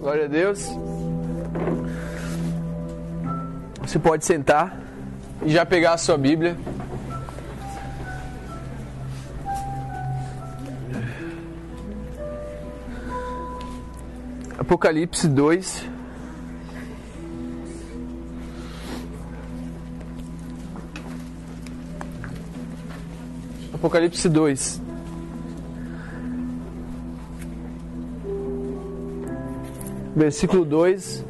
Glória a Deus. Você pode sentar e já pegar a sua Bíblia. Apocalipse 2. Apocalipse 2. Versículo 2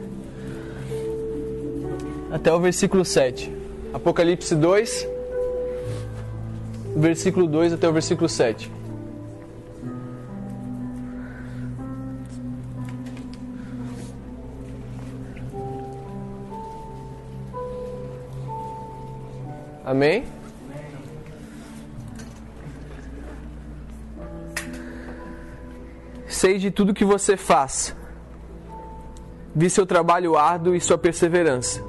até o versículo 7. Apocalipse 2, versículo 2 até o versículo 7. Amém? Sei de tudo que você faz. Vi seu trabalho árduo e sua perseverança.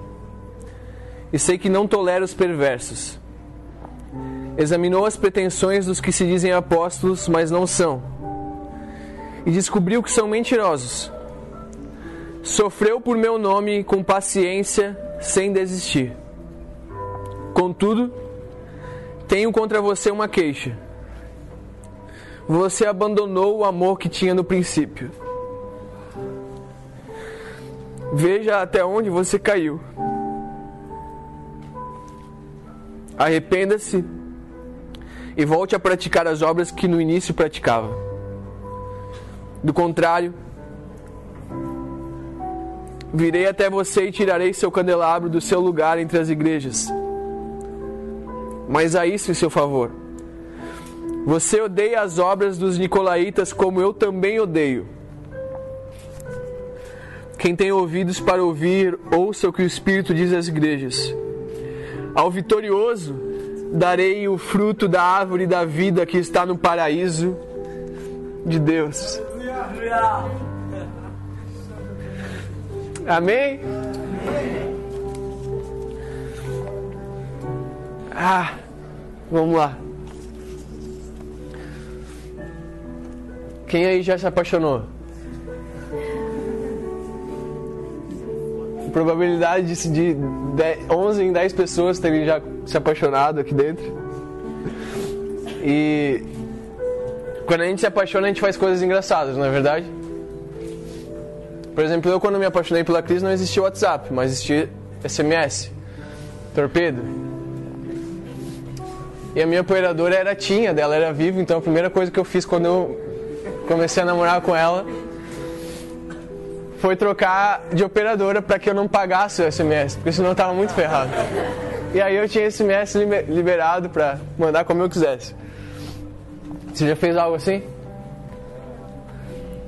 E sei que não tolera os perversos. Examinou as pretensões dos que se dizem apóstolos, mas não são. E descobriu que são mentirosos. Sofreu por meu nome com paciência, sem desistir. Contudo, tenho contra você uma queixa. Você abandonou o amor que tinha no princípio. Veja até onde você caiu. Arrependa-se e volte a praticar as obras que no início praticava. Do contrário, virei até você e tirarei seu candelabro do seu lugar entre as igrejas. Mas a isso em seu favor. Você odeia as obras dos nicolaítas como eu também odeio. Quem tem ouvidos para ouvir, ouça o que o Espírito diz às igrejas. Ao vitorioso darei o fruto da árvore da vida que está no paraíso de Deus. Amém? Ah, vamos lá. Quem aí já se apaixonou? Probabilidade de, 11 em 10 pessoas terem já se apaixonado aqui dentro. E quando a gente se apaixona, a gente faz coisas engraçadas, não é verdade? Por exemplo, eu quando me apaixonei pela Cris não existia WhatsApp, mas existia SMS, torpedo. E a minha apoiadora era tinha, dela era viva, então a primeira coisa que eu fiz quando eu comecei a namorar com ela foi trocar de operadora para que eu não pagasse o SMS, porque senão eu tava muito ferrado. E aí eu tinha SMS liberado para mandar como eu quisesse. Você já fez algo assim?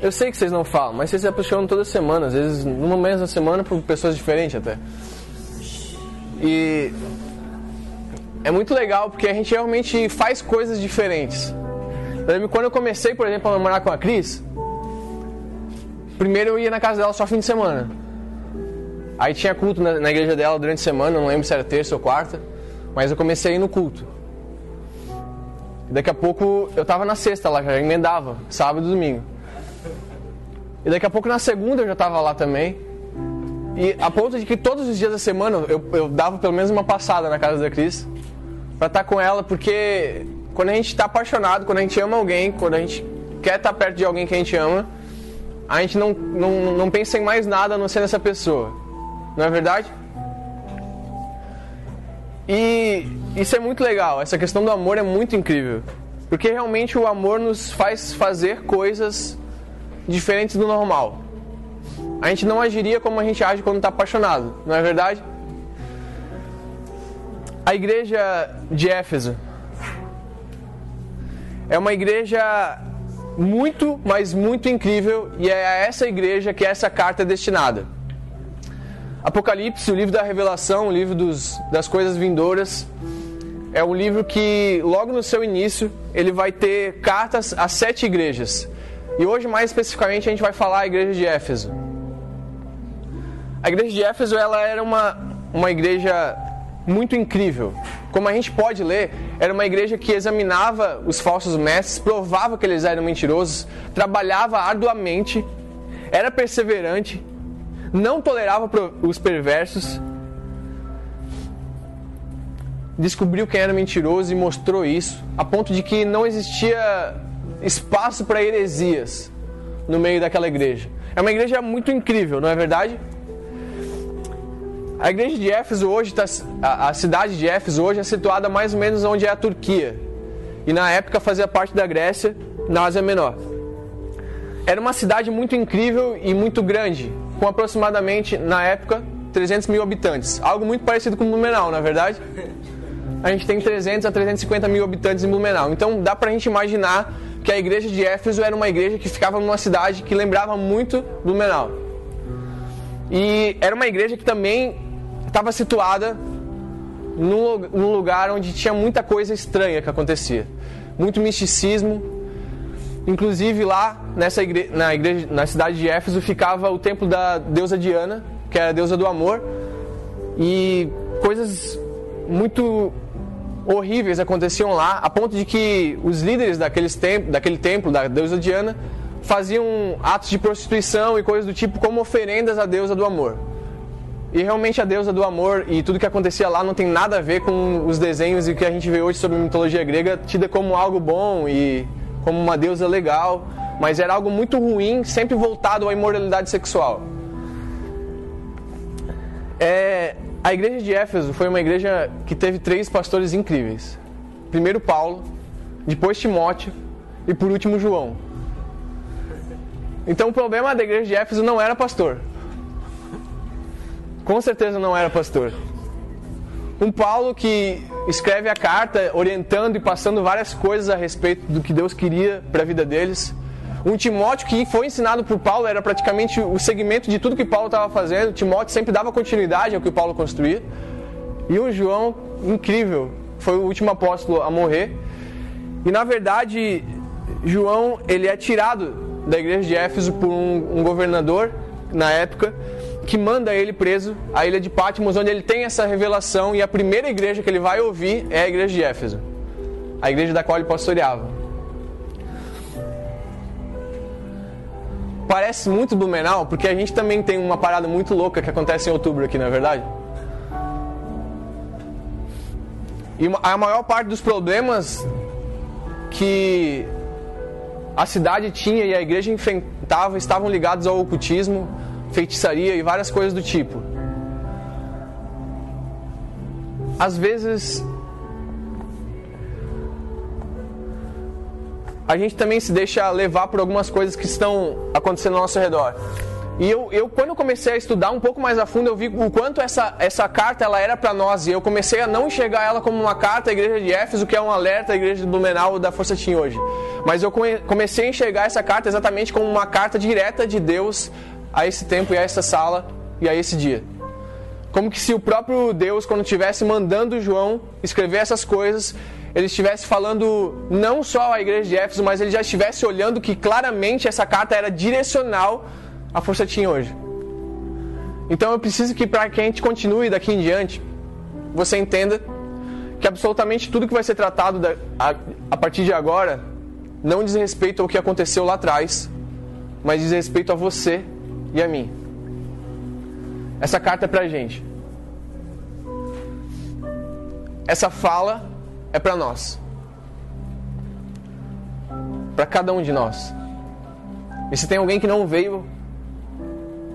Eu sei que vocês não falam, mas vocês se apaixonam toda semana, às vezes numa mesma semana por pessoas diferentes até. E é muito legal porque a gente realmente faz coisas diferentes. Eu lembro quando eu comecei, por exemplo, a namorar com a Cris, primeiro eu ia na casa dela só fim de semana. Aí tinha culto na, na, igreja dela durante a semana, não lembro se era terça ou quarta, mas eu comecei a ir no culto. E daqui a pouco eu tava na sexta lá, já emendava, sábado e domingo. E daqui a pouco na segunda eu já tava lá também. E a ponto de que todos os dias da semana eu, eu dava pelo menos uma passada na casa da Cris para estar tá com ela, porque quando a gente está apaixonado, quando a gente ama alguém, quando a gente quer estar tá perto de alguém que a gente ama, a gente não, não, não pensa em mais nada a não ser nessa pessoa. Não é verdade? E isso é muito legal. Essa questão do amor é muito incrível. Porque realmente o amor nos faz fazer coisas diferentes do normal. A gente não agiria como a gente age quando está apaixonado, não é verdade? A igreja de Éfeso é uma igreja muito, mas muito incrível e é a essa igreja que essa carta é destinada. Apocalipse, o livro da revelação, o livro dos, das coisas vindouras, é um livro que logo no seu início ele vai ter cartas a sete igrejas. E hoje mais especificamente a gente vai falar a igreja de Éfeso. A igreja de Éfeso ela era uma, uma igreja muito incrível. Como a gente pode ler, era uma igreja que examinava os falsos mestres, provava que eles eram mentirosos, trabalhava arduamente, era perseverante, não tolerava os perversos, descobriu quem era mentiroso e mostrou isso, a ponto de que não existia espaço para heresias no meio daquela igreja. É uma igreja muito incrível, não é verdade? A igreja de Éfeso hoje, tá, a, a cidade de Éfeso hoje é situada mais ou menos onde é a Turquia. E na época fazia parte da Grécia, na Ásia Menor. Era uma cidade muito incrível e muito grande, com aproximadamente, na época, 300 mil habitantes. Algo muito parecido com Blumenau, na é verdade? A gente tem 300 a 350 mil habitantes em Blumenau. Então dá pra gente imaginar que a igreja de Éfeso era uma igreja que ficava numa cidade que lembrava muito Blumenau. E era uma igreja que também estava situada num lugar onde tinha muita coisa estranha que acontecia. Muito misticismo, Inclusive lá nessa igreja, na, igreja, na cidade de Éfeso ficava o templo da deusa Diana, que era a deusa do amor, e coisas muito horríveis aconteciam lá, a ponto de que os líderes daqueles temp daquele templo da deusa Diana faziam atos de prostituição e coisas do tipo como oferendas à deusa do amor. E realmente a deusa do amor e tudo que acontecia lá não tem nada a ver com os desenhos e o que a gente vê hoje sobre mitologia grega, tida como algo bom e como uma deusa legal, mas era algo muito ruim, sempre voltado à imoralidade sexual. É, a igreja de Éfeso foi uma igreja que teve três pastores incríveis. Primeiro Paulo, depois Timóteo e por último João. Então o problema da igreja de Éfeso não era pastor. Com certeza não era pastor. Um Paulo que escreve a carta orientando e passando várias coisas a respeito do que Deus queria para a vida deles. Um Timóteo que foi ensinado por Paulo, era praticamente o segmento de tudo que Paulo estava fazendo. Timóteo sempre dava continuidade ao que Paulo construía. E o João, incrível, foi o último apóstolo a morrer. E na verdade, João ele é tirado da igreja de Éfeso por um, um governador na época que manda ele preso à ilha de Patmos, onde ele tem essa revelação e a primeira igreja que ele vai ouvir é a igreja de Éfeso, a igreja da qual ele pastoreava. Parece muito Blumenau, porque a gente também tem uma parada muito louca que acontece em outubro aqui, não é verdade? E a maior parte dos problemas que a cidade tinha e a igreja enfrentava estavam ligados ao ocultismo, feitiçaria e várias coisas do tipo. Às vezes a gente também se deixa levar por algumas coisas que estão acontecendo ao nosso redor. E eu, eu, quando eu comecei a estudar um pouco mais a fundo, eu vi o quanto essa, essa carta ela era para nós. E eu comecei a não enxergar ela como uma carta à igreja de Éfeso, que é um alerta à igreja de Blumenau da Força Team hoje. Mas eu comecei a enxergar essa carta exatamente como uma carta direta de Deus a esse tempo e a essa sala e a esse dia. Como que se o próprio Deus, quando estivesse mandando João escrever essas coisas, ele estivesse falando não só à igreja de Éfeso, mas ele já estivesse olhando que claramente essa carta era direcional à força tinha hoje. Então eu preciso que para que a gente continue daqui em diante, você entenda que absolutamente tudo que vai ser tratado da, a, a partir de agora não diz respeito ao que aconteceu lá atrás, mas diz respeito a você e a mim. Essa carta é pra gente. Essa fala é para nós. Para cada um de nós. E se tem alguém que não veio,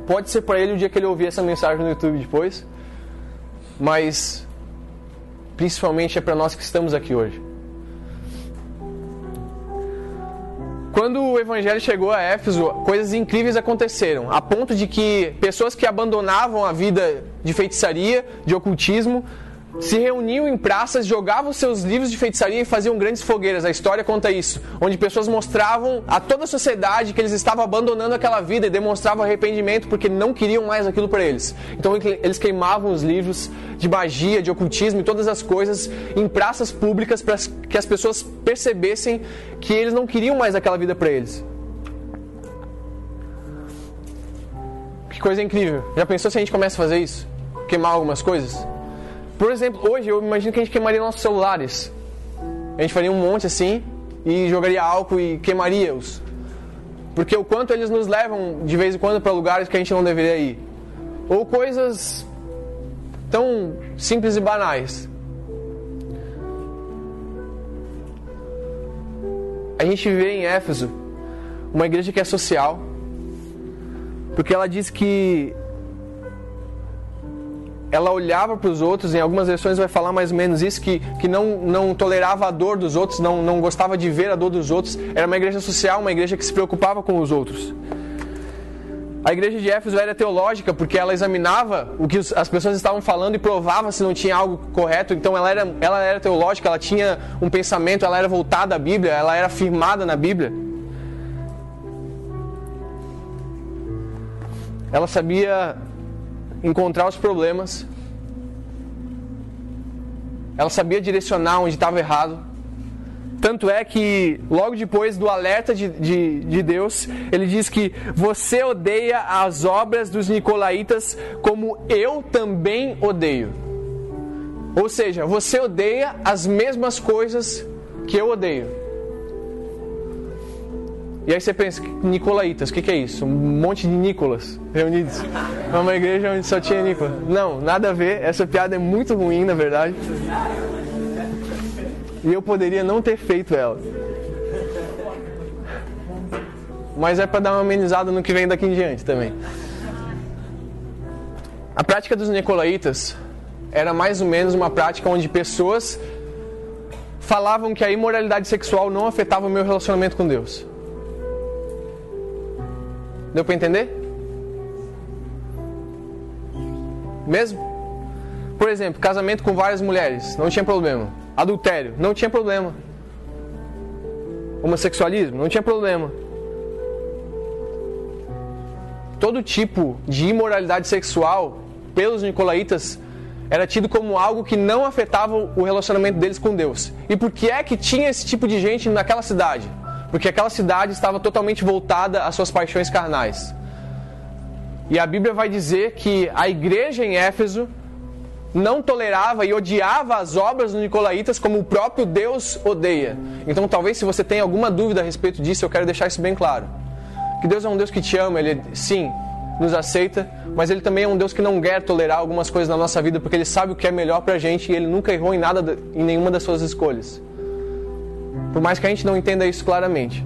pode ser para ele o dia que ele ouvir essa mensagem no YouTube depois, mas principalmente é para nós que estamos aqui hoje. Quando o evangelho chegou a Éfeso, coisas incríveis aconteceram, a ponto de que pessoas que abandonavam a vida de feitiçaria, de ocultismo, se reuniam em praças, jogavam seus livros de feitiçaria e faziam grandes fogueiras. A história conta isso, onde pessoas mostravam a toda a sociedade que eles estavam abandonando aquela vida e demonstravam arrependimento porque não queriam mais aquilo para eles. Então eles queimavam os livros de magia, de ocultismo e todas as coisas em praças públicas para que as pessoas percebessem que eles não queriam mais aquela vida para eles. Que coisa incrível. Já pensou se a gente começa a fazer isso? Queimar algumas coisas? Por exemplo, hoje eu imagino que a gente queimaria nossos celulares. A gente faria um monte assim e jogaria álcool e queimaria-os. porque o quanto eles nos levam de vez em quando para lugares que a gente não deveria ir, ou coisas tão simples e banais. A gente vê em Éfeso uma igreja que é social, porque ela diz que ela olhava para os outros, em algumas versões vai falar mais ou menos isso, que, que não, não tolerava a dor dos outros, não, não gostava de ver a dor dos outros. Era uma igreja social, uma igreja que se preocupava com os outros. A igreja de Éfeso era teológica porque ela examinava o que as pessoas estavam falando e provava se não tinha algo correto. Então ela era, ela era teológica, ela tinha um pensamento, ela era voltada à Bíblia, ela era firmada na Bíblia. Ela sabia encontrar os problemas. Ela sabia direcionar onde estava errado. Tanto é que, logo depois do alerta de, de, de, Deus, ele diz que você odeia as obras dos Nicolaítas como eu também odeio. Ou seja, você odeia as mesmas coisas que eu odeio. E aí você pensa, Nicolaitas, o que, que, é isso? Um monte de Nicolas reunidos. É uma igreja onde só tinha Nicolas. Não, nada a ver. Essa piada é muito ruim, na verdade. E eu poderia não ter feito ela. Mas é para dar uma amenizada no que vem daqui em diante também. A prática dos Nicolaitas era mais ou menos uma prática onde pessoas falavam que a imoralidade sexual não afetava o meu relacionamento com Deus. Deu para entender? Mesmo? Por exemplo, casamento com várias mulheres, não tinha problema. Adultério, não tinha problema. Homossexualismo, não tinha problema. Todo tipo de imoralidade sexual, pelos nicolaítas, era tido como algo que não afetava o relacionamento deles com Deus. E por que é que tinha esse tipo de gente naquela cidade? Porque aquela cidade estava totalmente voltada às suas paixões carnais. E a Bíblia vai dizer que a igreja em Éfeso não tolerava e odiava as obras dos nicolaítas como o próprio Deus odeia. Então, talvez se você tem alguma dúvida a respeito disso, eu quero deixar isso bem claro. Que Deus é um Deus que te ama, ele sim, nos aceita, mas ele também é um Deus que não quer tolerar algumas coisas na nossa vida, porque ele sabe o que é melhor pra gente e ele nunca errou em nada em nenhuma das suas escolhas. Por mais que a gente não entenda isso claramente.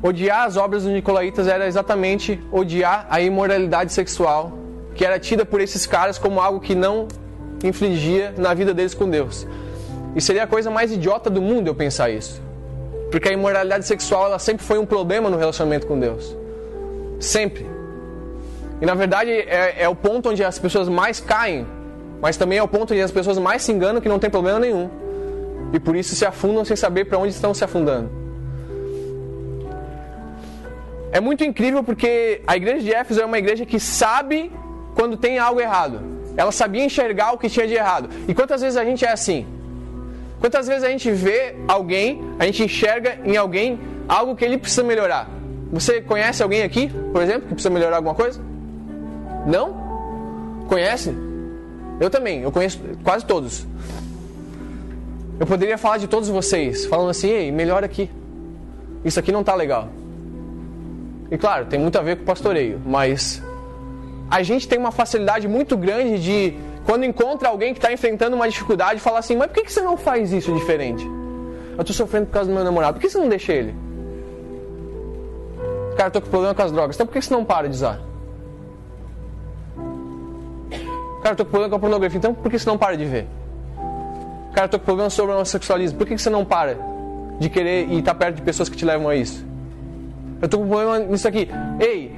Odiar as obras dos Nicolaitas era exatamente odiar a imoralidade sexual, que era tida por esses caras como algo que não infligia na vida deles com Deus. E seria a coisa mais idiota do mundo eu pensar isso. Porque a imoralidade sexual ela sempre foi um problema no relacionamento com Deus. Sempre. E na verdade é, é o ponto onde as pessoas mais caem mas também é o ponto onde as pessoas mais se enganam que não tem problema nenhum. E por isso se afundam sem saber para onde estão se afundando. É muito incrível porque a igreja de Éfeso é uma igreja que sabe quando tem algo errado. Ela sabia enxergar o que tinha de errado. E quantas vezes a gente é assim? Quantas vezes a gente vê alguém, a gente enxerga em alguém algo que ele precisa melhorar? Você conhece alguém aqui, por exemplo, que precisa melhorar alguma coisa? Não? Conhece? Eu também, eu conheço quase todos. Eu poderia falar de todos vocês, falando assim, ei, melhor aqui. Isso aqui não está legal. E claro, tem muito a ver com o pastoreio, mas a gente tem uma facilidade muito grande de, quando encontra alguém que está enfrentando uma dificuldade, falar assim, mas por que você não faz isso diferente? Eu estou sofrendo por causa do meu namorado, por que você não deixa ele? Cara, eu tô com problema com as drogas, então por que você não para de usar? Cara, eu tô com problema com a pornografia, então por que você não para de ver? Cara, eu tô com problema sobre o homossexualismo, por que você não para de querer e estar tá perto de pessoas que te levam a isso? Eu tô com problema nisso aqui. Ei,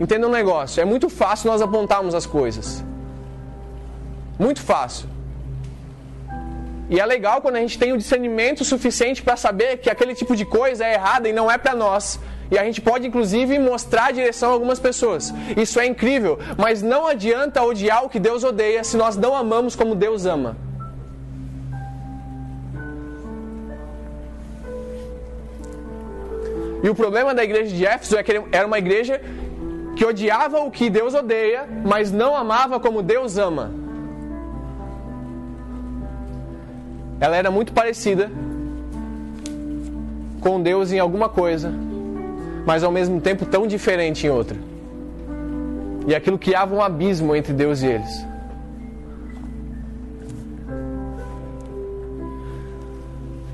entenda um negócio, é muito fácil nós apontarmos as coisas. Muito fácil. E é legal quando a gente tem o discernimento suficiente para saber que aquele tipo de coisa é errada e não é para nós. E a gente pode inclusive mostrar a direção a algumas pessoas. Isso é incrível, mas não adianta odiar o que Deus odeia se nós não amamos como Deus ama. E o problema da igreja de Éfeso é que era uma igreja que odiava o que Deus odeia, mas não amava como Deus ama. Ela era muito parecida com Deus em alguma coisa, mas ao mesmo tempo tão diferente em outra. E aquilo criava um abismo entre Deus e eles.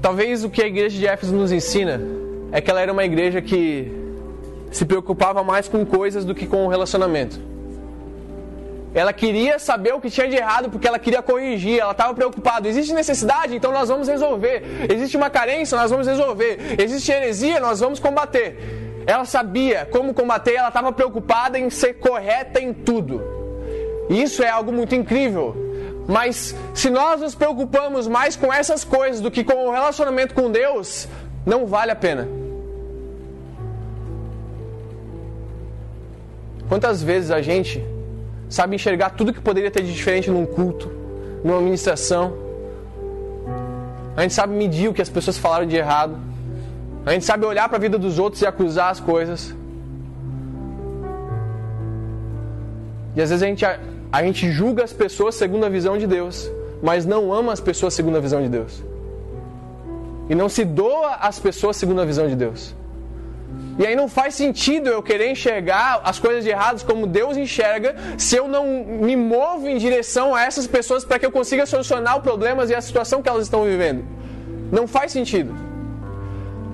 Talvez o que a igreja de Éfeso nos ensina é que ela era uma igreja que se preocupava mais com coisas do que com o relacionamento. Ela queria saber o que tinha de errado porque ela queria corrigir, ela estava preocupada. Existe necessidade, então nós vamos resolver. Existe uma carência, nós vamos resolver. Existe heresia, nós vamos combater. Ela sabia como combater, ela estava preocupada em ser correta em tudo. E isso é algo muito incrível. Mas se nós nos preocupamos mais com essas coisas do que com o relacionamento com Deus, não vale a pena. Quantas vezes a gente sabe enxergar tudo que poderia ter de diferente num culto, numa ministração. A gente sabe medir o que as pessoas falaram de errado. A gente sabe olhar para a vida dos outros e acusar as coisas. E às vezes a gente, a, a gente julga as pessoas segundo a visão de Deus, mas não ama as pessoas segundo a visão de Deus. E não se doa às pessoas segundo a visão de Deus. E aí não faz sentido eu querer enxergar as coisas de erradas como Deus enxerga se eu não me movo em direção a essas pessoas para que eu consiga solucionar os problemas e a situação que elas estão vivendo. Não faz sentido.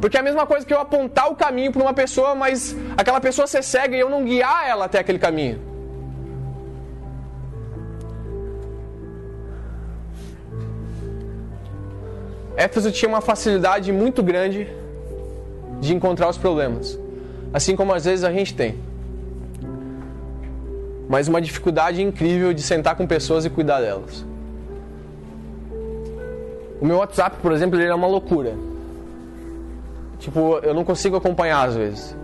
Porque é a mesma coisa que eu apontar o caminho para uma pessoa, mas aquela pessoa ser cega e eu não guiar ela até aquele caminho. Éfeso tinha uma facilidade muito grande de encontrar os problemas. Assim como às vezes a gente tem. Mas uma dificuldade incrível de sentar com pessoas e cuidar delas. O meu WhatsApp, por exemplo, ele é uma loucura. Tipo, eu não consigo acompanhar às vezes.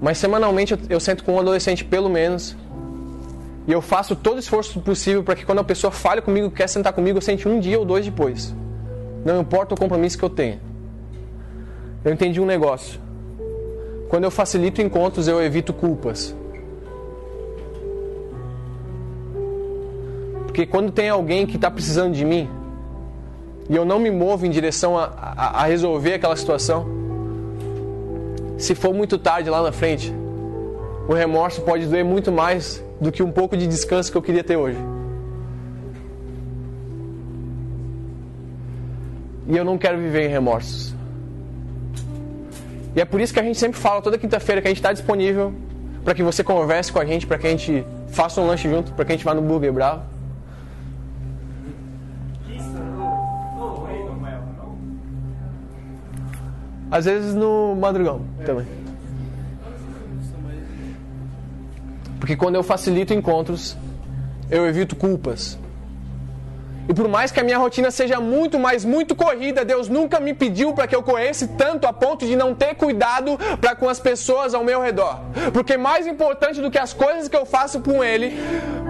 Mas semanalmente eu, sento com um adolescente pelo menos. E eu faço todo o esforço possível para que quando a pessoa fale comigo, quer sentar comigo, eu sente um dia ou dois depois. Não importa o compromisso que eu tenha eu entendi um negócio. Quando eu facilito encontros, eu evito culpas. Porque quando tem alguém que está precisando de mim e eu não me movo em direção a, a, a, resolver aquela situação, se for muito tarde lá na frente, o remorso pode doer muito mais do que um pouco de descanso que eu queria ter hoje. E eu não quero viver em remorsos. E é por isso que a gente sempre fala toda quinta-feira que a gente está disponível para que você converse com a gente, para que a gente faça um lanche junto, para que a gente vá no Burger Bravo. Às vezes no madrugão também. Porque quando eu facilito encontros, eu evito culpas. E por mais que a minha rotina seja muito, mas muito corrida, Deus nunca me pediu para que eu corresse tanto a ponto de não ter cuidado para com as pessoas ao meu redor. Porque mais importante do que as coisas que eu faço com Ele,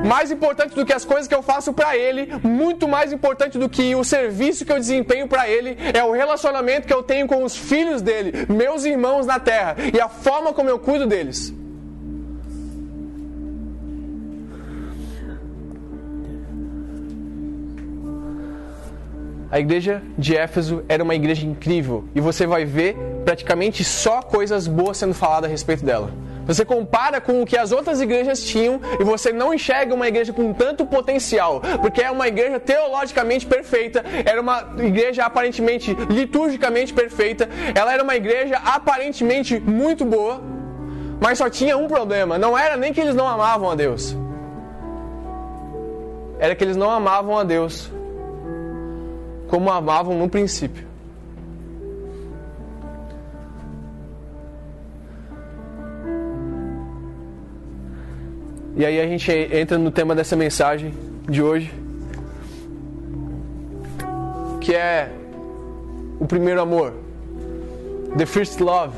mais importante do que as coisas que eu faço para Ele, muito mais importante do que o serviço que eu desempenho para Ele, é o relacionamento que eu tenho com os filhos dele, meus irmãos na terra, e a forma como eu cuido deles. A igreja de Éfeso era uma igreja incrível e você vai ver praticamente só coisas boas sendo faladas a respeito dela. Você compara com o que as outras igrejas tinham e você não enxerga uma igreja com tanto potencial, porque é uma igreja teologicamente perfeita, era uma igreja aparentemente liturgicamente perfeita, ela era uma igreja aparentemente muito boa, mas só tinha um problema: não era nem que eles não amavam a Deus, era que eles não amavam a Deus como amavam no princípio. E aí a gente entra no tema dessa mensagem de hoje, que é o primeiro amor, the first love.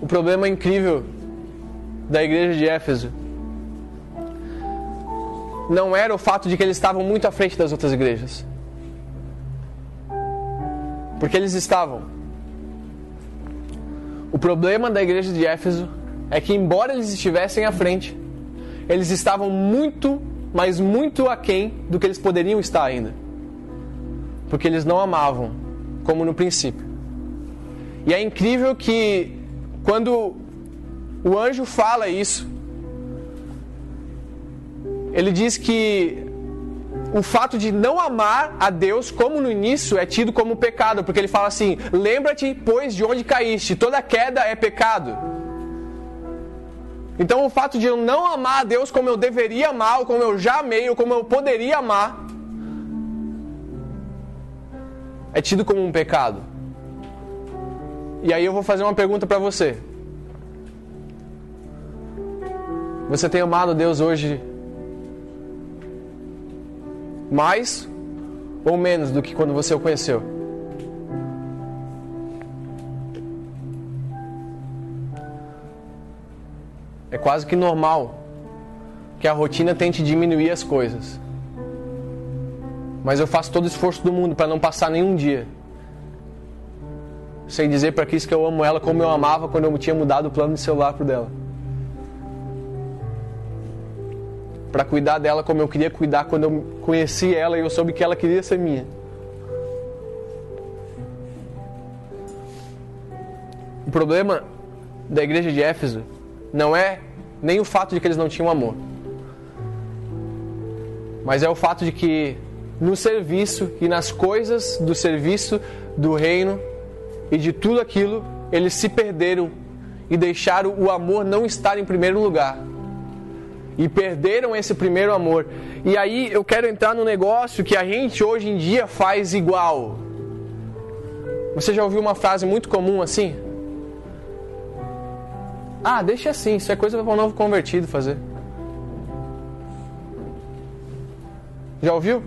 O problema incrível da igreja de Éfeso não era o fato de que eles estavam muito à frente das outras igrejas. Porque eles estavam. O problema da igreja de Éfeso é que, embora eles estivessem à frente, eles estavam muito mas muito aquém do que eles poderiam estar ainda. Porque eles não amavam, como no princípio. E é incrível que quando o anjo fala isso, ele diz que o fato de não amar a Deus, como no início, é tido como pecado, porque ele fala assim: lembra-te, pois, de onde caíste, toda queda é pecado. Então, o fato de eu não amar a Deus como eu deveria amar, ou como eu já amei, ou como eu poderia amar, é tido como um pecado. E aí eu vou fazer uma pergunta para você. Você tem amado a Deus hoje mais ou menos do que quando você o conheceu? É quase que normal que a rotina tente diminuir as coisas. Mas eu faço todo o esforço do mundo para não passar nenhum dia sem dizer para Cris que eu amo ela como eu amava quando eu tinha mudado o plano de celular pro dela. Para cuidar dela como eu queria cuidar quando eu conheci ela e eu soube que ela queria ser minha. O problema da igreja de Éfeso não é nem o fato de que eles não tinham amor, mas é o fato de que no serviço e nas coisas do serviço do reino e de tudo aquilo, eles se perderam e deixaram o amor não estar em primeiro lugar. E perderam esse primeiro amor. E aí eu quero entrar no negócio que a gente hoje em dia faz igual. Você já ouviu uma frase muito comum assim? Ah, deixa assim, isso é coisa para um novo convertido fazer. Já ouviu?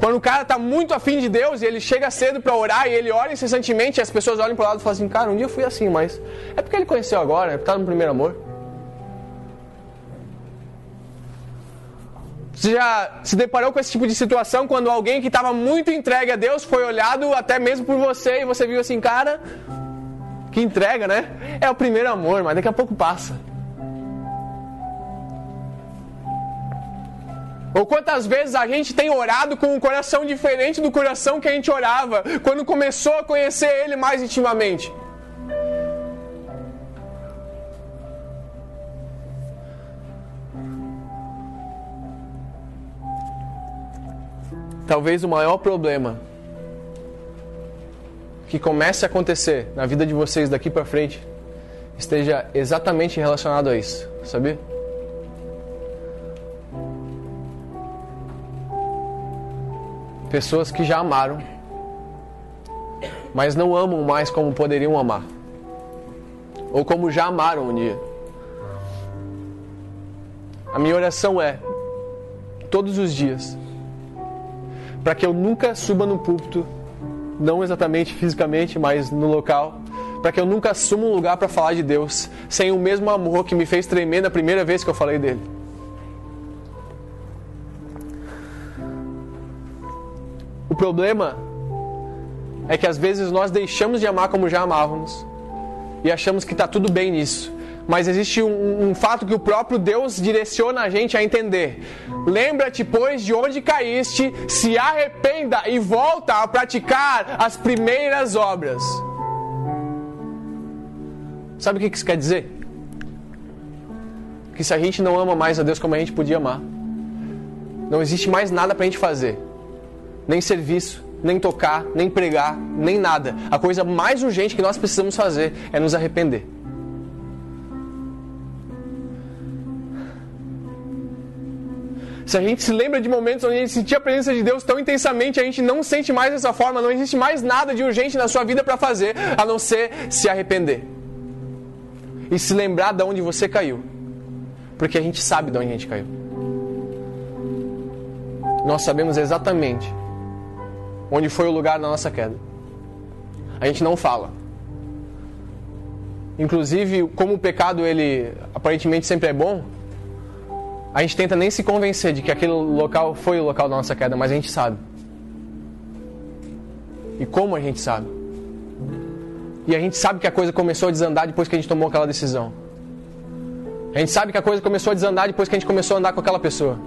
Quando o cara tá muito afim de Deus e ele chega cedo para orar e ele ora incessantemente, e as pessoas olham pro lado e falam assim: Cara, um dia eu fui assim, mas é porque ele conheceu agora, é porque tá no primeiro amor. Você já se deparou com esse tipo de situação quando alguém que estava muito entregue a Deus foi olhado até mesmo por você e você viu assim, cara, que entrega, né? É o primeiro amor, mas daqui a pouco passa. Ou quantas vezes a gente tem orado com um coração diferente do coração que a gente orava quando começou a conhecer Ele mais intimamente? Talvez o maior problema que comece a acontecer na vida de vocês daqui para frente esteja exatamente relacionado a isso, sabia? Pessoas que já amaram, mas não amam mais como poderiam amar. Ou como já amaram um dia. A minha oração é, todos os dias, para que eu nunca suba no púlpito, não exatamente fisicamente, mas no local, para que eu nunca assuma um lugar para falar de Deus sem o mesmo amor que me fez tremer na primeira vez que eu falei dele. O problema é que às vezes nós deixamos de amar como já amávamos e achamos que está tudo bem nisso. Mas existe um, um, fato que o próprio Deus direciona a gente a entender. Lembra-te, pois, de onde caíste, se arrependa e volta a praticar as primeiras obras. Sabe o que isso quer dizer? Que se a gente não ama mais a Deus como a gente podia amar, não existe mais nada para a gente fazer nem serviço, nem tocar, nem pregar, nem nada. A coisa mais urgente que nós precisamos fazer é nos arrepender. Se a gente se lembra de momentos onde a gente sentia a presença de Deus tão intensamente, a gente não sente mais dessa forma, não existe mais nada de urgente na sua vida para fazer, a não ser se arrepender. E se lembrar de onde você caiu. Porque a gente sabe de onde a gente caiu. Nós sabemos exatamente onde foi o lugar da nossa queda. A gente não fala. Inclusive, como o pecado ele aparentemente sempre é bom, a gente tenta nem se convencer de que aquele local foi o local da nossa queda, mas a gente sabe. E como a gente sabe? E a gente sabe que a coisa começou a desandar depois que a gente tomou aquela decisão. A gente sabe que a coisa começou a desandar depois que a gente começou a andar com aquela pessoa.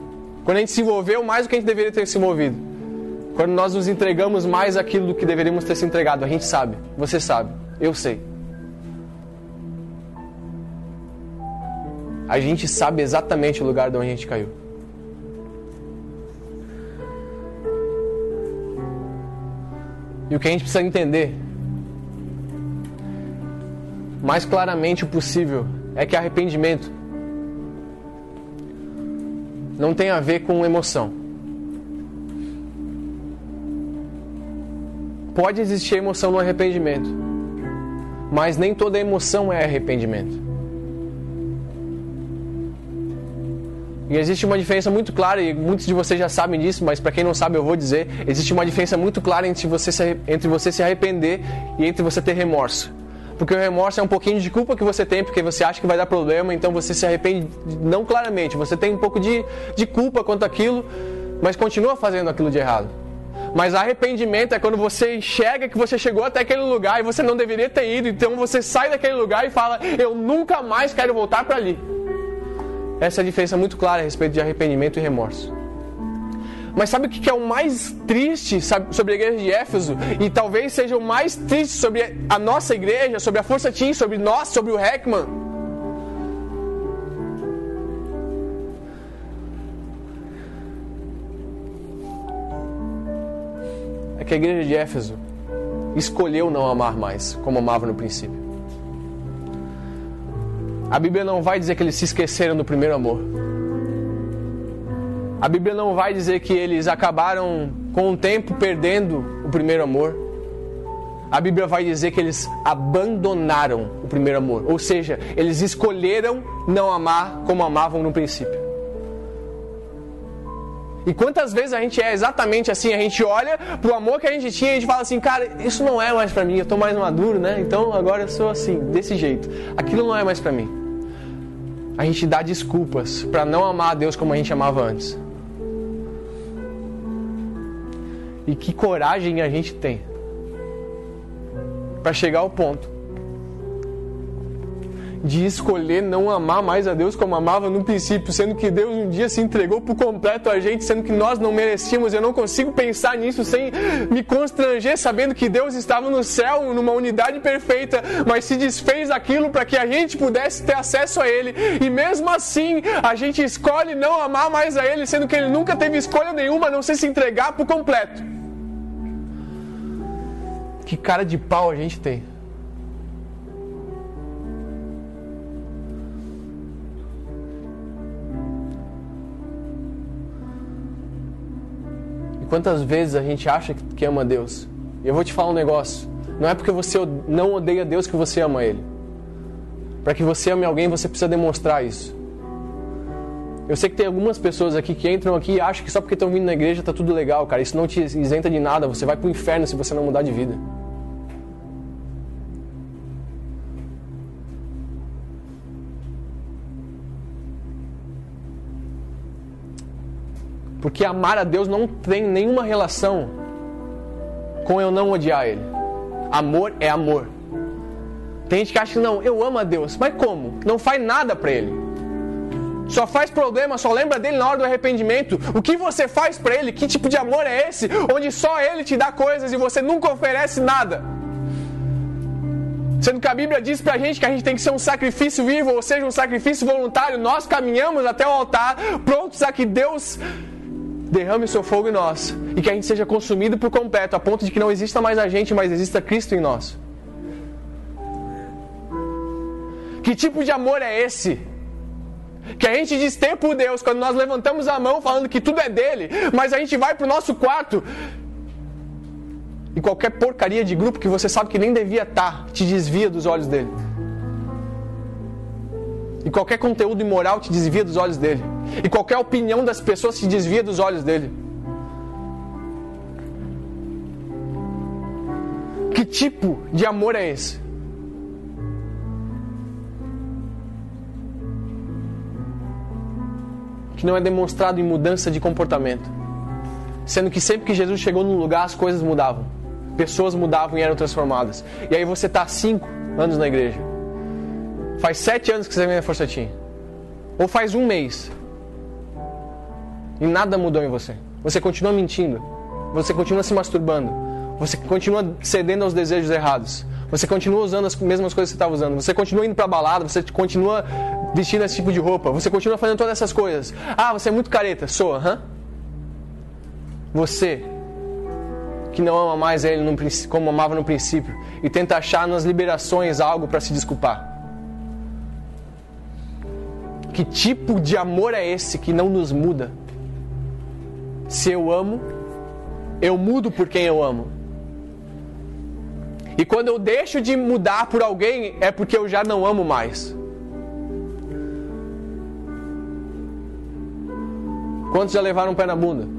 Quando a gente se envolveu mais do que a gente deveria ter se envolvido. Quando nós nos entregamos mais aquilo do que deveríamos ter se entregado. A gente sabe. Você sabe. Eu sei. A gente sabe exatamente o lugar de onde a gente caiu. E o que a gente precisa entender, mais claramente possível, é que arrependimento não tem a ver com emoção. Pode existir emoção no arrependimento, mas nem toda emoção é arrependimento. E existe uma diferença muito clara, e muitos de vocês já sabem disso, mas para quem não sabe eu vou dizer: existe uma diferença muito clara entre você, se, entre você se arrepender e entre você ter remorso. Porque o remorso é um pouquinho de culpa que você tem, porque você acha que vai dar problema, então você se arrepende, não claramente, você tem um pouco de, de culpa quanto aquilo, mas continua fazendo aquilo de errado. Mas arrependimento é quando você enxerga que você chegou até aquele lugar e você não deveria ter ido, então você sai daquele lugar e fala: Eu nunca mais quero voltar para ali. Essa é a diferença muito clara a respeito de arrependimento e remorso. Mas sabe o que é o mais triste sobre a igreja de Éfeso? E talvez seja o mais triste sobre a nossa igreja, sobre a Força Team, sobre nós, sobre o Heckman? É que a igreja de Éfeso escolheu não amar mais como amava no princípio. A Bíblia não vai dizer que eles se esqueceram do primeiro amor. A Bíblia não vai dizer que eles acabaram com o tempo perdendo o primeiro amor. A Bíblia vai dizer que eles abandonaram o primeiro amor, ou seja, eles escolheram não amar como amavam no princípio. E quantas vezes a gente é exatamente assim, a gente olha pro amor que a gente tinha e a gente fala assim, cara, isso não é mais para mim, eu tô mais maduro, né? Então agora eu sou assim, desse jeito. Aquilo não é mais para mim. A gente dá desculpas para não amar a Deus como a gente amava antes. E que coragem a gente tem para chegar ao ponto de escolher não amar mais a Deus como amava no princípio, sendo que Deus um dia se entregou por completo a gente, sendo que nós não merecíamos. Eu não consigo pensar nisso sem me constranger, sabendo que Deus estava no céu, numa unidade perfeita, mas se desfez aquilo para que a gente pudesse ter acesso a Ele. E mesmo assim, a gente escolhe não amar mais a Ele, sendo que Ele nunca teve escolha nenhuma a não ser se entregar por completo. Que cara de pau a gente tem. Quantas vezes a gente acha que ama Deus? E eu vou te falar um negócio. Não é porque você não odeia Deus que você ama Ele. Para que você ame alguém, você precisa demonstrar isso. Eu sei que tem algumas pessoas aqui que entram aqui e acham que só porque estão vindo na igreja tá tudo legal, cara. Isso não te isenta de nada. Você vai pro inferno se você não mudar de vida. Porque amar a Deus não tem nenhuma relação com eu não odiar Ele. Amor é amor. Tem gente que acha que não, eu amo a Deus. Mas como? Não faz nada para Ele. Só faz problema, só lembra dele na hora do arrependimento. O que você faz para Ele? Que tipo de amor é esse? Onde só Ele te dá coisas e você nunca oferece nada. Sendo que a Bíblia diz pra gente que a gente tem que ser um sacrifício vivo, ou seja, um sacrifício voluntário. Nós caminhamos até o altar, prontos a que Deus derrame o seu fogo em nós e que a gente seja consumido por completo, a ponto de que não exista mais a gente, mas exista Cristo em nós. Que tipo de amor é esse? Que a gente diz ter por Deus quando nós levantamos a mão falando que tudo é dele, mas a gente vai para o nosso quarto e qualquer porcaria de grupo que você sabe que nem devia estar te desvia dos olhos dele. E qualquer conteúdo imoral te desvia dos olhos dele. E qualquer opinião das pessoas te desvia dos olhos dele. Que tipo de amor é esse? Que não é demonstrado em mudança de comportamento. Sendo que sempre que Jesus chegou num lugar, as coisas mudavam. Pessoas mudavam e eram transformadas. E aí você está cinco anos na igreja Faz sete anos que você vem na Força Team. Ou faz um mês. E nada mudou em você. Você continua mentindo. Você continua se masturbando. Você continua cedendo aos desejos errados. Você continua usando as mesmas coisas que você estava usando. Você continua indo para balada. Você continua vestindo esse tipo de roupa. Você continua fazendo todas essas coisas. Ah, você é muito careta. Sou, aham. Você que não ama mais ele como amava no princípio e tenta achar nas liberações algo para se desculpar. Que tipo de amor é esse que não nos muda? Se eu amo, eu mudo por quem eu amo. E quando eu deixo de mudar por alguém, é porque eu já não amo mais. Quantos já levaram um pé na bunda?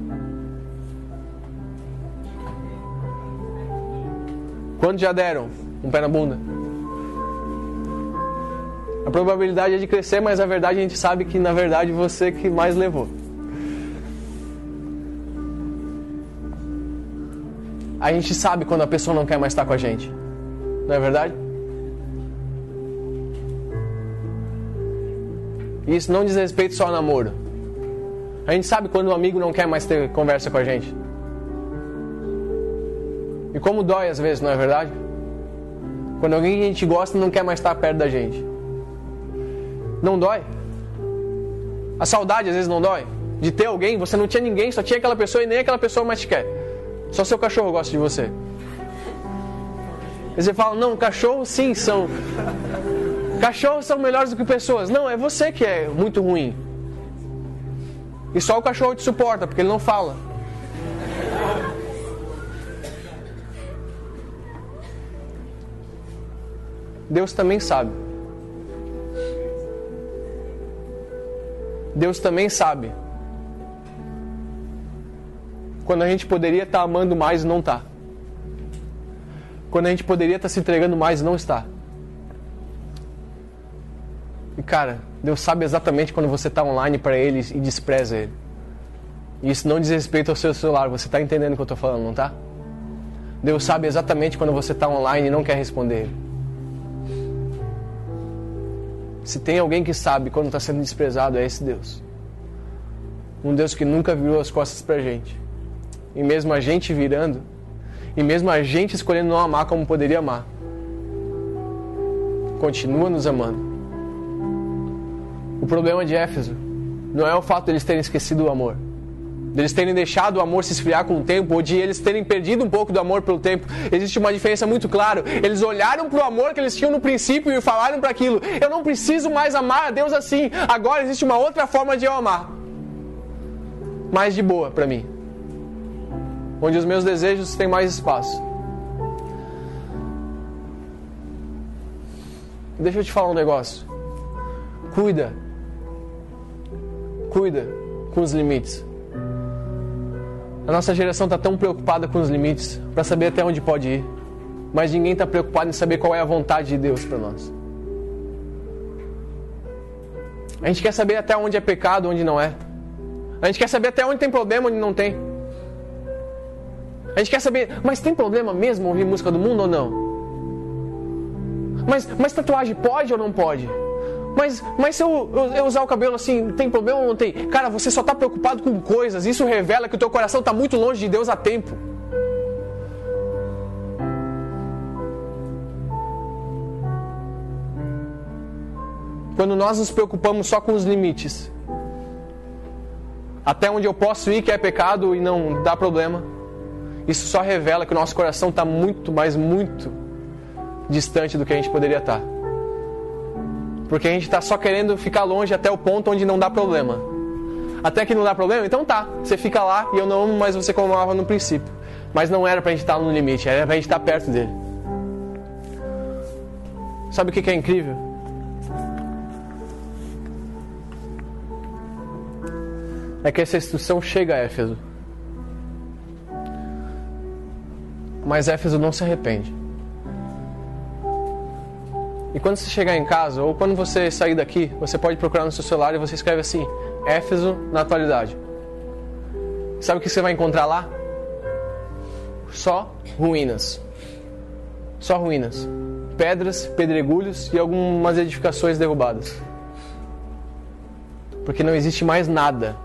Quantos já deram um pé na bunda? A probabilidade é de crescer, mas a verdade a gente sabe que na verdade você que mais levou. A gente sabe quando a pessoa não quer mais estar com a gente. Não é verdade? Isso não diz respeito só ao namoro. A gente sabe quando um amigo não quer mais ter conversa com a gente. E como dói às vezes, não é verdade? Quando alguém que a gente gosta não quer mais estar perto da gente. Não dói? A saudade às vezes não dói? De ter alguém, você não tinha ninguém, só tinha aquela pessoa e nem aquela pessoa mais te quer. Só seu cachorro gosta de você. E você fala, não, cachorros sim são. Cachorros são melhores do que pessoas. Não, é você que é muito ruim. E só o cachorro te suporta, porque ele não fala. Deus também sabe. Deus também sabe. Quando a gente poderia estar amando mais não está. Quando a gente poderia estar se entregando mais não está. E cara, Deus sabe exatamente quando você está online para Ele e despreza Ele. E isso não diz respeito ao seu celular. Você está entendendo o que eu estou falando, não está? Deus sabe exatamente quando você está online e não quer responder Ele. Se tem alguém que sabe quando está sendo desprezado, é esse Deus. Um Deus que nunca virou as costas para a gente. E mesmo a gente virando, e mesmo a gente escolhendo não amar como poderia amar, continua nos amando. O problema de Éfeso não é o fato de eles terem esquecido o amor deles terem deixado o amor se esfriar com o tempo, ou de eles terem perdido um pouco do amor pelo tempo. Existe uma diferença muito clara. Eles olharam para o amor que eles tinham no princípio e falaram para aquilo: Eu não preciso mais amar a Deus assim. Agora existe uma outra forma de eu amar. Mais de boa para mim. Onde os meus desejos têm mais espaço. Deixa eu te falar um negócio. Cuida. Cuida com os limites. A nossa geração está tão preocupada com os limites para saber até onde pode ir, mas ninguém está preocupado em saber qual é a vontade de Deus para nós. A gente quer saber até onde é pecado, onde não é. A gente quer saber até onde tem problema, onde não tem. A gente quer saber, mas tem problema mesmo ouvir música do mundo ou não? Mas, mas tatuagem pode ou não pode? Mas, mas se eu, eu, eu, usar o cabelo assim, tem problema ou não tem? Cara, você só está preocupado com coisas. Isso revela que o teu coração está muito longe de Deus há tempo. Quando nós nos preocupamos só com os limites, até onde eu posso ir que é pecado e não dá problema, isso só revela que o nosso coração está muito, mas muito distante do que a gente poderia estar. Tá. Porque a gente está só querendo ficar longe até o ponto onde não dá problema. Até que não dá problema? Então tá, você fica lá e eu não amo mais você como amava no princípio. Mas não era para a gente estar no limite, era para a gente estar perto dele. Sabe o que é incrível? É que essa instrução chega a Éfeso. Mas Éfeso não se arrepende. E quando você chegar em casa, ou quando você sair daqui, você pode procurar no seu celular e você escreve assim: Éfeso na atualidade. Sabe o que você vai encontrar lá? Só ruínas. Só ruínas. Pedras, pedregulhos e algumas edificações derrubadas. Porque não existe mais nada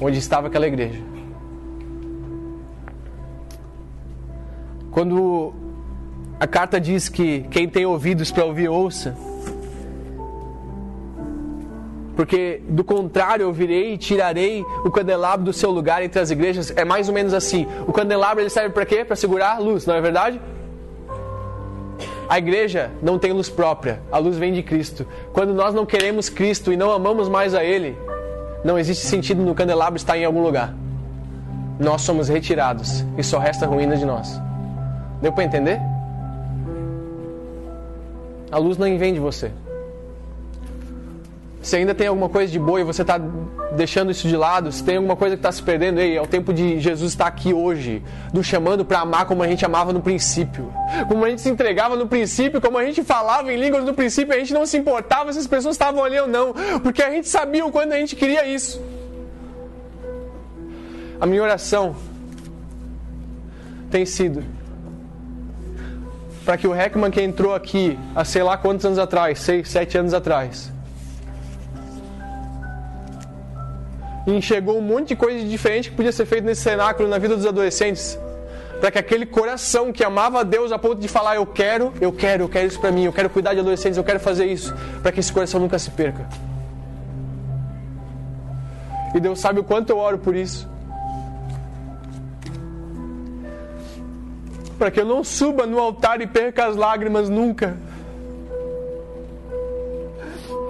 onde estava aquela igreja. Quando a carta diz que quem tem ouvidos para ouvir, ouça. Porque do contrário eu virei e tirarei o candelabro do seu lugar entre as igrejas. É mais ou menos assim. O candelabro ele serve para quê? Para segurar a luz, não é verdade? A igreja não tem luz própria, a luz vem de Cristo. Quando nós não queremos Cristo e não amamos mais a Ele, não existe sentido no candelabro estar em algum lugar. Nós somos retirados e só resta ruína de nós. Deu para entender? A luz não vem de você. Se ainda tem alguma coisa de boa e você está deixando isso de lado, se tem alguma coisa que está se perdendo, ei, é o tempo de Jesus estar aqui hoje, nos chamando para amar como a gente amava no princípio, como a gente se entregava no princípio, como a gente falava em línguas no princípio, a gente não se importava se as pessoas estavam ali ou não, porque a gente sabia o quanto a gente queria isso. A minha oração tem sido para que o Heckman que entrou aqui há sei lá quantos anos atrás, seis, sete anos atrás, enxergou um monte de coisa diferente que podia ser feito nesse cenáculo na vida dos adolescentes. Para que aquele coração que amava Deus a ponto de falar: Eu quero, eu quero, eu quero isso para mim, eu quero cuidar de adolescentes, eu quero fazer isso. Para que esse coração nunca se perca. E Deus sabe o quanto eu oro por isso. Para que eu não suba no altar e perca as lágrimas nunca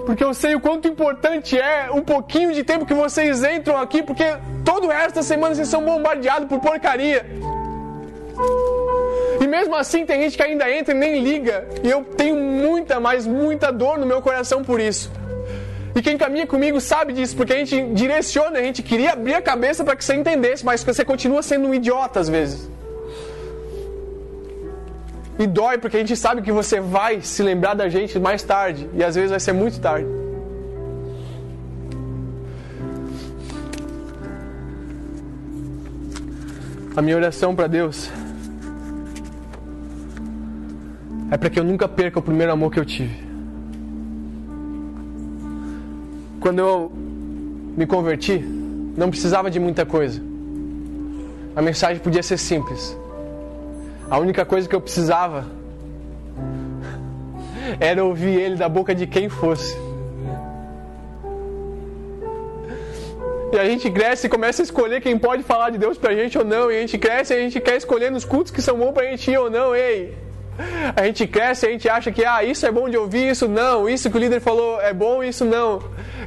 porque eu sei o quanto importante é o pouquinho de tempo que vocês entram aqui, porque todo o resto da semana vocês são bombardeados por porcaria. E mesmo assim tem gente que ainda entra e nem liga. E eu tenho muita, mas muita dor no meu coração por isso. E quem caminha comigo sabe disso, porque a gente direciona, a gente queria abrir a cabeça para que você entendesse, mas você continua sendo um idiota às vezes. E dói porque a gente sabe que você vai se lembrar da gente mais tarde. E às vezes vai ser muito tarde. A minha oração para Deus é para que eu nunca perca o primeiro amor que eu tive. Quando eu me converti, não precisava de muita coisa. A mensagem podia ser simples. A única coisa que eu precisava era ouvir ele da boca de quem fosse. E a gente cresce e começa a escolher quem pode falar de Deus pra gente ou não. E a gente cresce e a gente quer escolher nos cultos que são bons pra gente ir ou não. Ei, a gente cresce e a gente acha que ah, isso é bom de ouvir, isso não, isso que o líder falou é bom, isso não.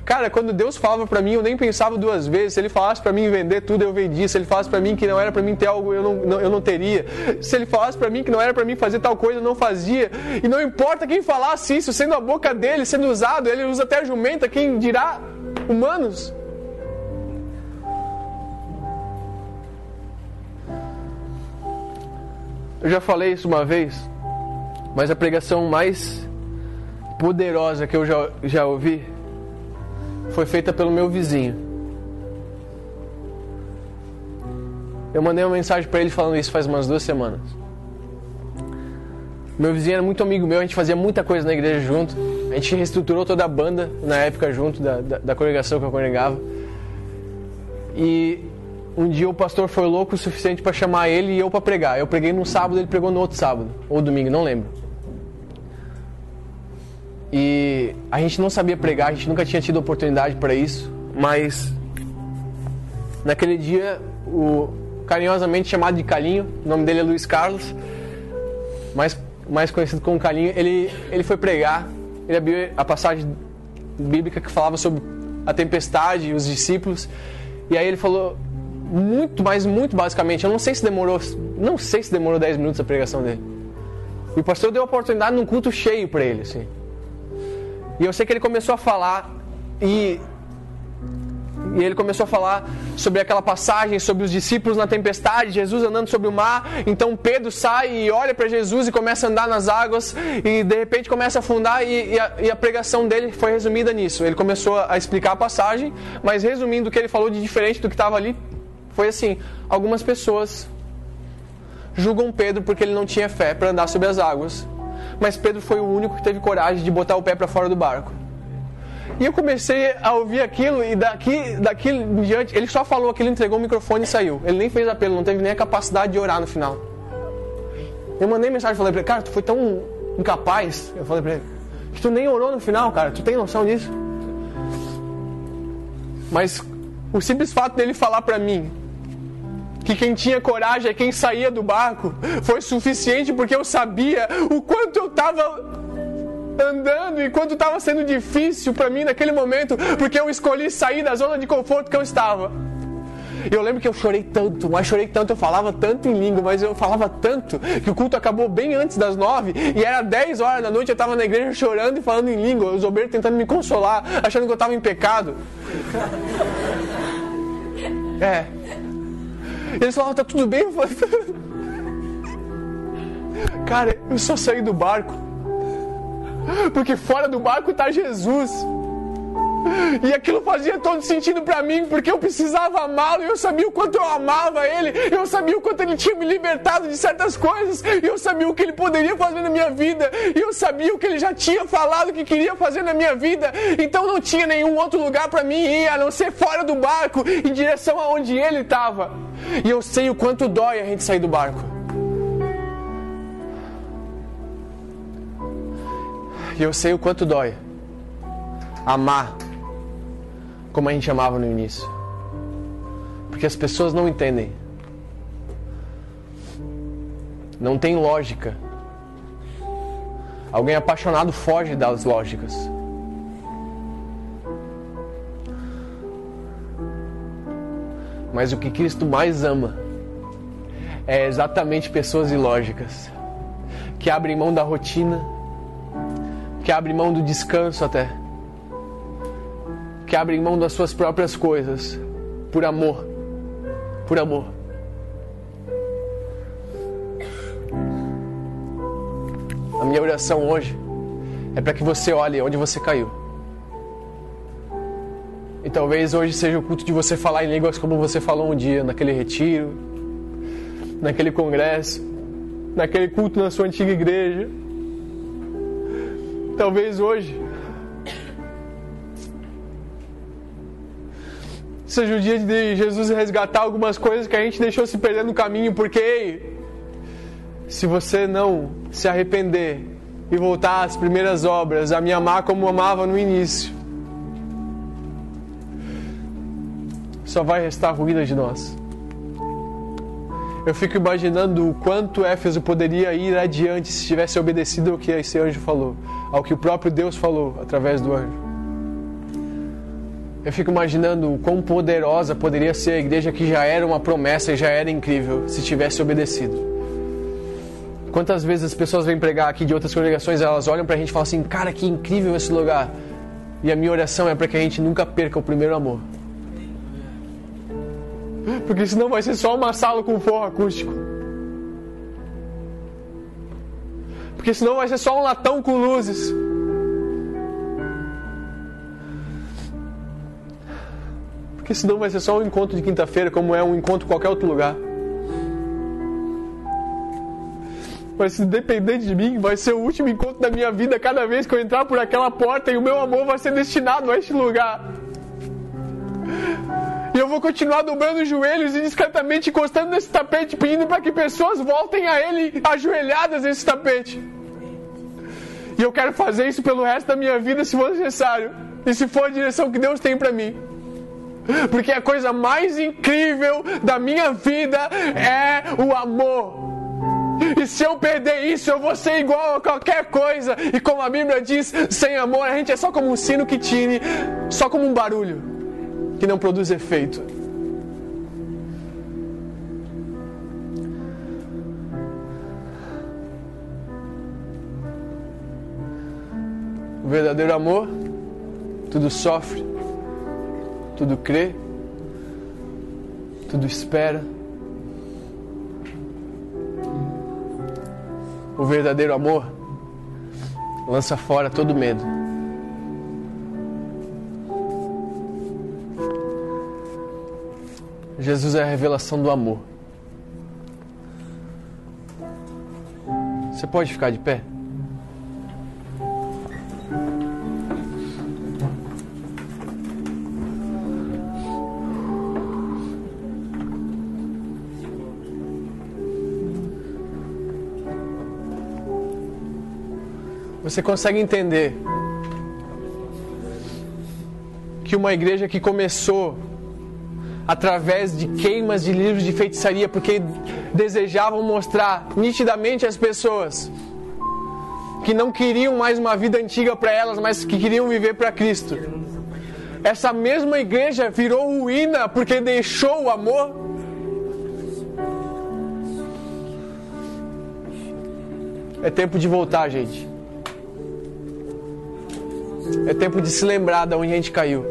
Cara, quando Deus falava para mim, eu nem pensava duas vezes. Se Ele falasse para mim vender tudo, eu vendia. Se Ele falasse para mim que não era para mim ter algo, eu não, não, eu não teria. Se Ele falasse para mim que não era para mim fazer tal coisa, eu não fazia. E não importa quem falasse isso, sendo a boca dele, sendo usado, Ele usa até a jumenta, quem dirá humanos. Eu já falei isso uma vez, mas a pregação mais poderosa que eu já, já ouvi foi feita pelo meu vizinho. Eu mandei uma mensagem para ele falando isso faz umas duas semanas. Meu vizinho era muito amigo meu, a gente fazia muita coisa na igreja junto. A gente reestruturou toda a banda na época junto da, da, da congregação que eu congregava. E um dia o pastor foi louco o suficiente para chamar ele e eu para pregar. Eu preguei num sábado, ele pregou no outro sábado, ou domingo, não lembro. E a gente não sabia pregar, a gente nunca tinha tido oportunidade para isso, mas naquele dia, o carinhosamente chamado de Calinho, o nome dele é Luiz Carlos, mais, mais conhecido como Calinho, ele, ele foi pregar, ele abriu a passagem bíblica que falava sobre a tempestade e os discípulos, e aí ele falou muito, mas muito basicamente, eu não sei se demorou, não sei se demorou 10 minutos a pregação dele. E o pastor deu a oportunidade num culto cheio para ele, assim. E eu sei que ele começou a falar e e ele começou a falar sobre aquela passagem, sobre os discípulos na tempestade, Jesus andando sobre o mar. Então Pedro sai e olha para Jesus e começa a andar nas águas e de repente começa a afundar. E, e, a, e, a, pregação dele foi resumida nisso. Ele começou a explicar a passagem, mas resumindo o que ele falou de diferente do que estava ali, foi assim: algumas pessoas julgam Pedro porque ele não tinha fé para andar sobre as águas mas Pedro foi o único que teve coragem de botar o pé para fora do barco. E eu comecei a ouvir aquilo e daqui, daqui em diante, ele só falou aquilo, entregou o microfone e saiu. Ele nem fez apelo, não teve nem a capacidade de orar no final. Eu mandei mensagem, falei pra ele, cara, tu foi tão incapaz. Eu falei pra ele, que tu nem orou no final, cara, tu tem noção disso? Mas o simples fato dele falar pra mim que quem tinha coragem é quem saía do barco foi suficiente porque eu sabia o quanto eu estava andando e quanto estava sendo difícil para mim naquele momento, porque eu escolhi sair da zona de conforto que eu estava. Eu lembro que eu chorei tanto, mas chorei tanto, eu falava tanto em língua, mas eu falava tanto que o culto acabou bem antes das nove e era dez horas da noite, eu estava na igreja chorando e falando em língua, os obreiros tentando me consolar, achando que eu estava em pecado. É. Eles falavam, tá tudo bem? Cara, eu só saí do barco porque fora do barco está Jesus. E aquilo fazia todo sentido para mim, porque eu precisava amá-lo, e eu sabia o quanto eu amava ele, eu sabia o quanto ele tinha me libertado de certas coisas, e eu sabia o que ele poderia fazer na minha vida, e eu sabia o que ele já tinha falado que queria fazer na minha vida, então não tinha nenhum outro lugar para mim ir a não ser fora do barco, em direção aonde ele estava. E eu sei o quanto dói a gente sair do barco. E eu sei o quanto dói amar como a gente amava no início. Porque as pessoas não entendem. Não tem lógica. Alguém apaixonado foge das lógicas. Mas o que Cristo mais ama é exatamente pessoas ilógicas que abrem mão da rotina que abre mão do descanso até, que abre mão das suas próprias coisas, por amor, por amor. A minha oração hoje é para que você olhe onde você caiu. E talvez hoje seja o culto de você falar em línguas como você falou um dia, naquele retiro, naquele congresso, naquele culto na sua antiga igreja. Talvez hoje seja o dia de Jesus resgatar algumas coisas que a gente deixou se perder no caminho, porque se você não se arrepender e voltar às primeiras obras, a me amar como amava no início, só vai restar ruína de nós. Eu fico imaginando o quanto Éfeso poderia ir adiante se tivesse obedecido ao que esse anjo falou ao que o próprio Deus falou através do anjo. Eu fico imaginando o quão poderosa poderia ser a igreja que já era uma promessa e já era incrível se tivesse obedecido. Quantas vezes as pessoas vêm pregar aqui de outras congregações, elas olham para a gente e falam assim: Cara, que incrível esse lugar. E a minha oração é para que a gente nunca perca o primeiro amor. Porque senão vai ser só uma sala com forro acústico. Porque senão vai ser só um latão com luzes. Porque senão vai ser só um encontro de quinta-feira, como é um encontro em qualquer outro lugar. Mas se dependente de mim, vai ser o último encontro da minha vida cada vez que eu entrar por aquela porta e o meu amor vai ser destinado a este lugar. E eu vou continuar dobrando os joelhos e discretamente encostando nesse tapete, pedindo para que pessoas voltem a Ele ajoelhadas nesse tapete. E eu quero fazer isso pelo resto da minha vida se for necessário. E se for a direção que Deus tem para mim. Porque a coisa mais incrível da minha vida é o amor. E se eu perder isso, eu vou ser igual a qualquer coisa. E como a Bíblia diz, sem amor a gente é só como um sino que tine, só como um barulho que não produz efeito. O verdadeiro amor tudo sofre, tudo crê, tudo espera. O verdadeiro amor lança fora todo medo. Jesus é a revelação do amor. Você pode ficar de pé? Você consegue entender que uma igreja que começou através de queimas de livros de feitiçaria, porque desejavam mostrar nitidamente às pessoas que não queriam mais uma vida antiga para elas, mas que queriam viver para Cristo. Essa mesma igreja virou ruína porque deixou o amor. É tempo de voltar, gente. É tempo de se lembrar de onde a gente caiu.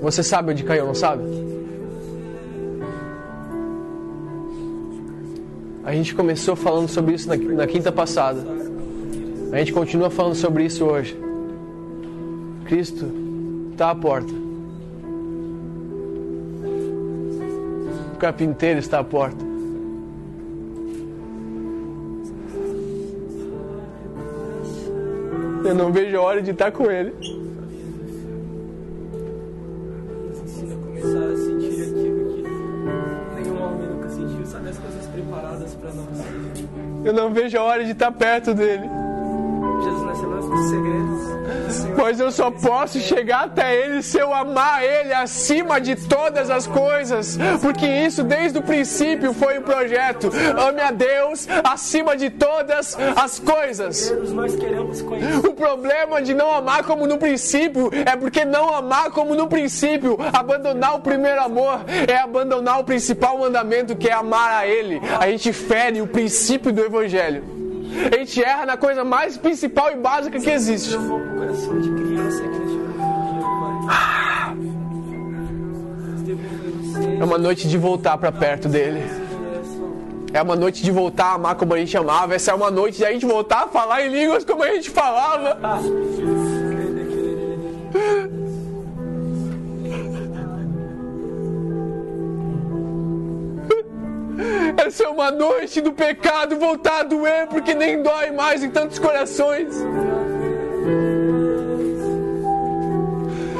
Você sabe onde caiu, não sabe? A gente começou falando sobre isso na, na quinta passada. A gente continua falando sobre isso hoje. Cristo está à porta. O carpinteiro está à porta. Eu não vejo a hora de estar com ele. começar a sentir aquilo que nenhum homem nunca sentiu, sabe? As coisas preparadas para nós. Eu não vejo a hora de estar perto dele. Jesus, nós sabemos os segredos do Senhor. Pois eu só posso chegar até Ele se eu amar Ele acima de todas as coisas. Porque isso desde o princípio foi o projeto. Ame a Deus acima de todas as coisas. O problema de não amar como no princípio é porque não amar como no princípio, abandonar o primeiro amor, é abandonar o principal mandamento que é amar a Ele. A gente fere o princípio do Evangelho. A gente erra na coisa mais principal e básica que existe. É uma noite de voltar para perto dele. É uma noite de voltar a amar como a gente amava. Essa é uma noite de a gente voltar a falar em línguas como a gente falava. Essa é uma noite do pecado voltar a doer porque nem dói mais em tantos corações.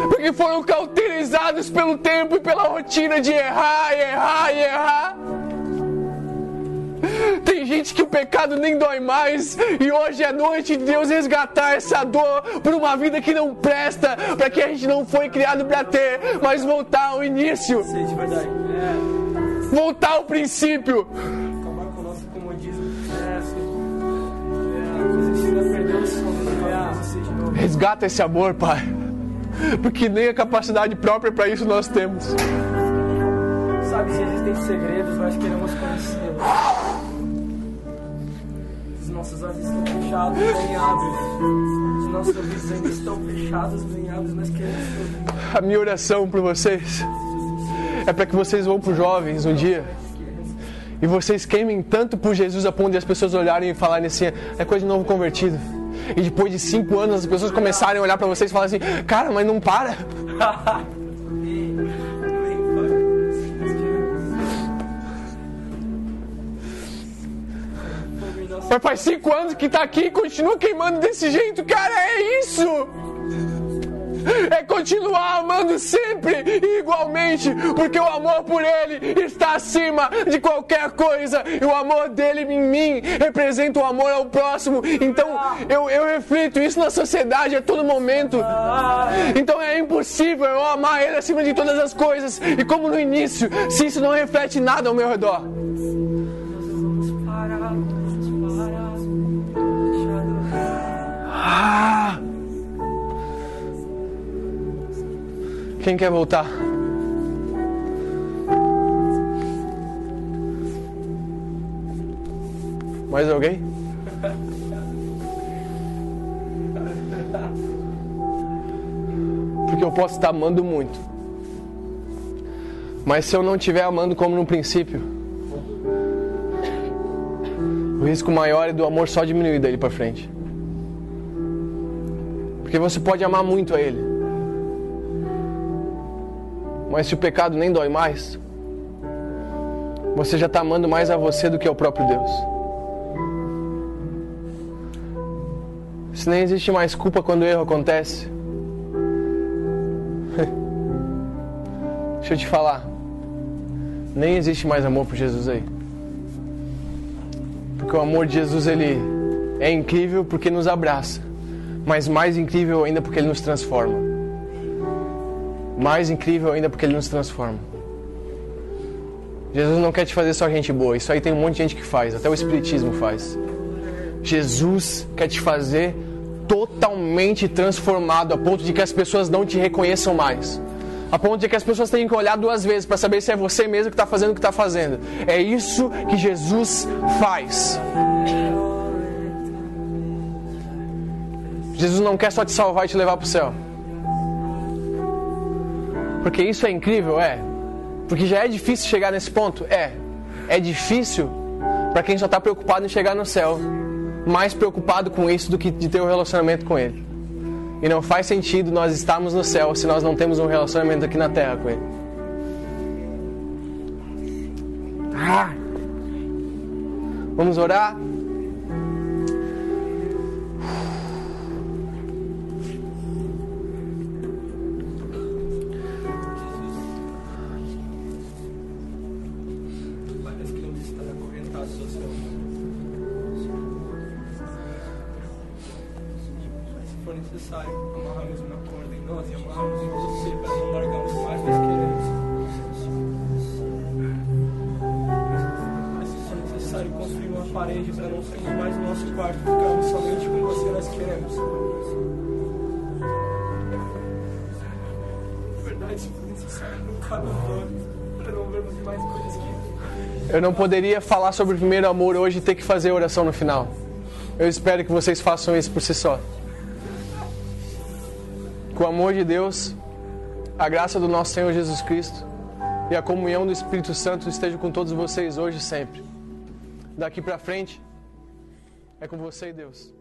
Porque foram cauterizados pelo tempo e pela rotina de errar, errar errar. Tem gente que o pecado nem dói mais, e hoje é noite de Deus resgatar essa dor por uma vida que não presta, para que a gente não foi criado para ter, mas voltar ao início, Sei de verdade. É, voltar ao princípio. acabar com o nosso comodismo. É. Resgata esse amor, Pai, porque nem a capacidade própria para isso nós temos. Sabe, se existem segredos, nós queremos conhecê-los. Os nossos olhos estão fechados, bem abre. Os nossos ouvidos ainda estão fechados, bem abre. Nós queremos ouvir. A minha oração por vocês é para que vocês vão para os jovens um dia e vocês queimem tanto por Jesus a ponto de as pessoas olharem e falarem assim: é coisa de novo convertido. E depois de cinco anos as pessoas começarem a olhar para vocês e falarem assim: cara, mas não para. Mas faz cinco anos que tá aqui e continua queimando desse jeito, cara, é isso! É continuar amando sempre e igualmente, porque o amor por Ele está acima de qualquer coisa, e o amor dele em mim representa o amor ao próximo. Então eu, eu reflito isso na sociedade a todo momento. Então é impossível eu amar Ele acima de todas as coisas, e como no início, se isso não reflete nada ao meu redor. Vamos parar, vamos parar. Ah! Quem quer voltar? Mais alguém? Porque eu posso estar amando muito. Mas se eu não estiver amando como no princípio, o risco maior é do amor só diminuir daí para frente. Porque você pode amar muito a Ele. Mas se o pecado nem dói mais, você já está amando mais a você do que ao próprio Deus. Se nem existe mais culpa quando o erro acontece. Deixa eu te falar. Nem existe mais amor por Jesus aí. Porque o amor de Jesus, ele É incrível porque nos abraça, mas mais incrível ainda porque Ele nos transforma. Mais incrível ainda porque Ele nos transforma. Jesus não quer te fazer só gente boa, isso aí tem um monte de gente que faz, até o Espiritismo faz. Jesus quer te fazer totalmente transformado, a ponto de que as pessoas não te reconheçam mais. A ponto de que as pessoas tenham que olhar duas vezes para saber se é você mesmo que está fazendo o que está fazendo. É isso que Jesus faz. Jesus não quer só te salvar e te levar para o céu. Porque isso é incrível, é. Porque já é difícil chegar nesse ponto, é. É difícil para quem só está preocupado em chegar no céu, mais preocupado com isso do que de ter um relacionamento com Ele. E não faz sentido nós estarmos no céu se nós não temos um relacionamento aqui na terra com Ele. Ah! Vamos orar? Não poderia falar sobre o primeiro amor hoje e ter que fazer oração no final. Eu espero que vocês façam isso por si só. Com o amor de Deus, a graça do nosso Senhor Jesus Cristo e a comunhão do Espírito Santo estejam com todos vocês hoje e sempre. Daqui para frente, é com você e Deus.